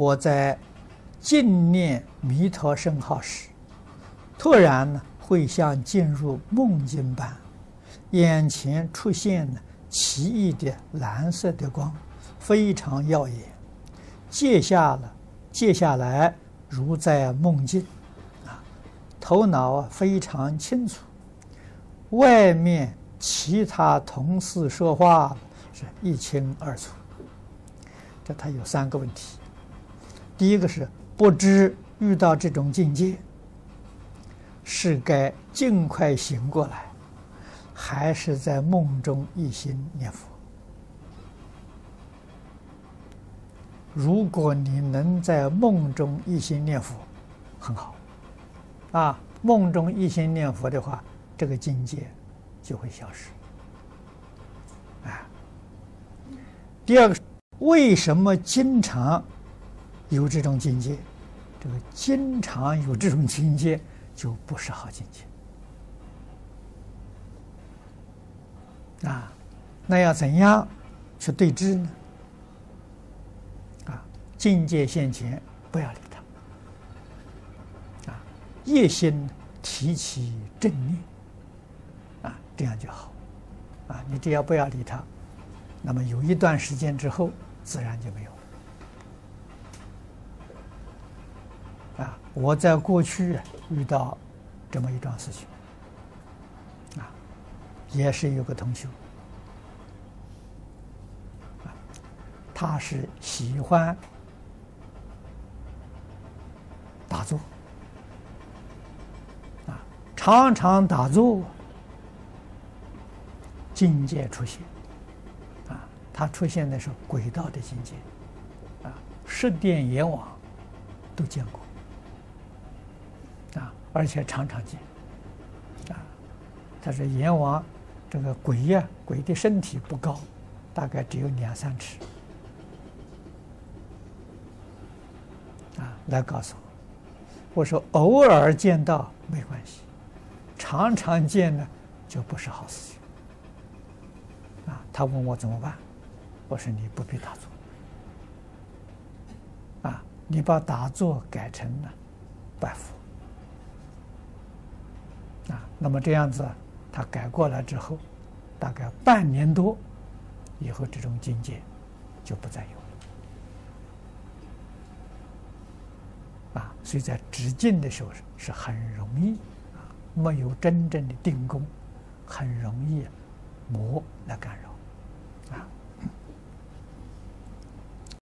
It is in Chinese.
我在静念弥陀圣号时，突然呢，会像进入梦境般，眼前出现了奇异的蓝色的光，非常耀眼。接下了，接下来如在梦境，啊，头脑啊非常清楚，外面其他同事说话是一清二楚。这他有三个问题。第一个是不知遇到这种境界，是该尽快醒过来，还是在梦中一心念佛？如果你能在梦中一心念佛，很好，啊，梦中一心念佛的话，这个境界就会消失。啊，第二个，为什么经常？有这种境界，这个经常有这种境界，就不是好境界啊。那要怎样去对治呢？啊，境界现前，不要理他。啊，一心提起正念，啊，这样就好。啊，你只要不要理他，那么有一段时间之后，自然就没有。啊，我在过去遇到这么一桩事情，啊，也是有个同学，啊，他是喜欢打坐，啊，常常打坐，境界出现，啊，他出现的是轨道的境界，啊，十殿阎王都见过。而且常常见，啊，他说阎王这个鬼呀，鬼的身体不高，大概只有两三尺，啊，来告诉我，我说偶尔见到没关系，常常见呢就不是好事情，啊，他问我怎么办，我说你不必打坐，啊，你把打坐改成了拜佛。那么这样子，他改过来之后，大概半年多以后，这种境界就不再有了。啊，所以在止境的时候是是很容易啊，没有真正的定功，很容易魔来干扰。